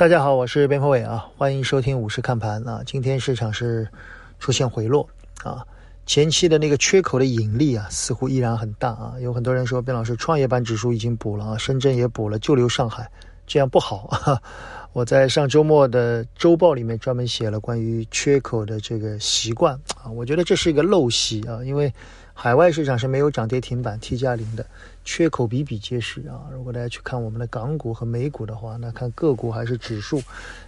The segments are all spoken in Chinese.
大家好，我是边锋伟啊，欢迎收听五十看盘啊。今天市场是出现回落啊，前期的那个缺口的引力啊，似乎依然很大啊。有很多人说，边老师创业板指数已经补了啊，深圳也补了，就留上海，这样不好啊。我在上周末的周报里面专门写了关于缺口的这个习惯啊，我觉得这是一个陋习啊，因为海外市场是没有涨跌停板 T 加零的，缺口比比皆是啊。如果大家去看我们的港股和美股的话，那看个股还是指数，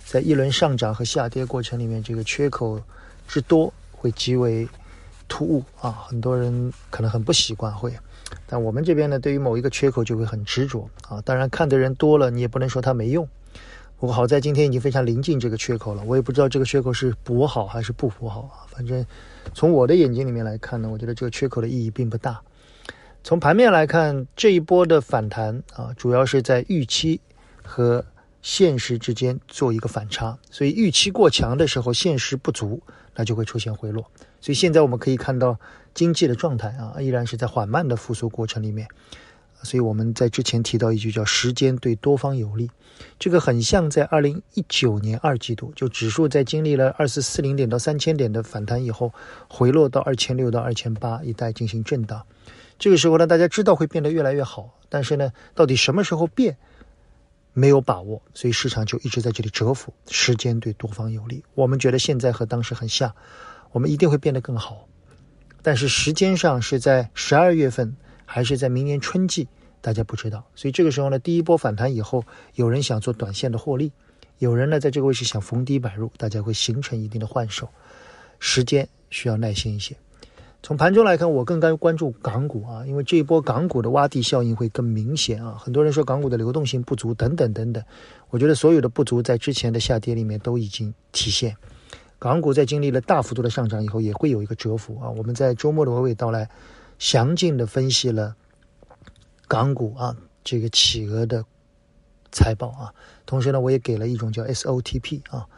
在一轮上涨和下跌过程里面，这个缺口之多会极为突兀啊，很多人可能很不习惯会，但我们这边呢，对于某一个缺口就会很执着啊。当然看的人多了，你也不能说它没用。不过好在今天已经非常临近这个缺口了，我也不知道这个缺口是补好还是不补好啊。反正从我的眼睛里面来看呢，我觉得这个缺口的意义并不大。从盘面来看，这一波的反弹啊，主要是在预期和现实之间做一个反差，所以预期过强的时候，现实不足，那就会出现回落。所以现在我们可以看到经济的状态啊，依然是在缓慢的复苏过程里面。所以我们在之前提到一句叫“时间对多方有利”，这个很像在二零一九年二季度，就指数在经历了二四四零点到三千点的反弹以后，回落到二千六到二千八一带进行震荡。这个时候呢，大家知道会变得越来越好，但是呢，到底什么时候变，没有把握，所以市场就一直在这里蛰伏。时间对多方有利，我们觉得现在和当时很像，我们一定会变得更好，但是时间上是在十二月份。还是在明年春季，大家不知道，所以这个时候呢，第一波反弹以后，有人想做短线的获利，有人呢在这个位置想逢低买入，大家会形成一定的换手，时间需要耐心一些。从盘中来看，我更该关注港股啊，因为这一波港股的洼地效应会更明显啊。很多人说港股的流动性不足等等等等，我觉得所有的不足在之前的下跌里面都已经体现。港股在经历了大幅度的上涨以后，也会有一个蛰伏啊。我们在周末的娓娓道来。详尽的分析了港股啊这个企鹅的财报啊，同时呢，我也给了一种叫 SOTP 啊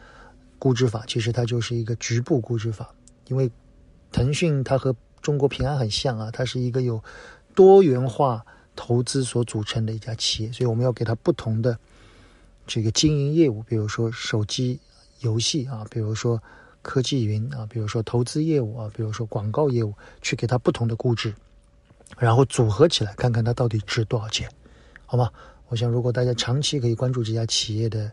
估值法，其实它就是一个局部估值法。因为腾讯它和中国平安很像啊，它是一个有多元化投资所组成的一家企业，所以我们要给它不同的这个经营业务，比如说手机游戏啊，比如说。科技云啊，比如说投资业务啊，比如说广告业务，去给它不同的估值，然后组合起来，看看它到底值多少钱，好吗？我想，如果大家长期可以关注这家企业的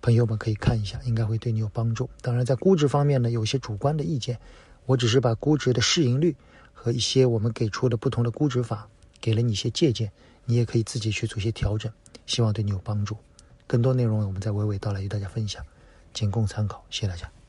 朋友们，可以看一下，应该会对你有帮助。当然，在估值方面呢，有些主观的意见，我只是把估值的市盈率和一些我们给出的不同的估值法，给了你一些借鉴，你也可以自己去做一些调整，希望对你有帮助。更多内容我们在娓娓道来与大家分享，仅供参考，谢谢大家。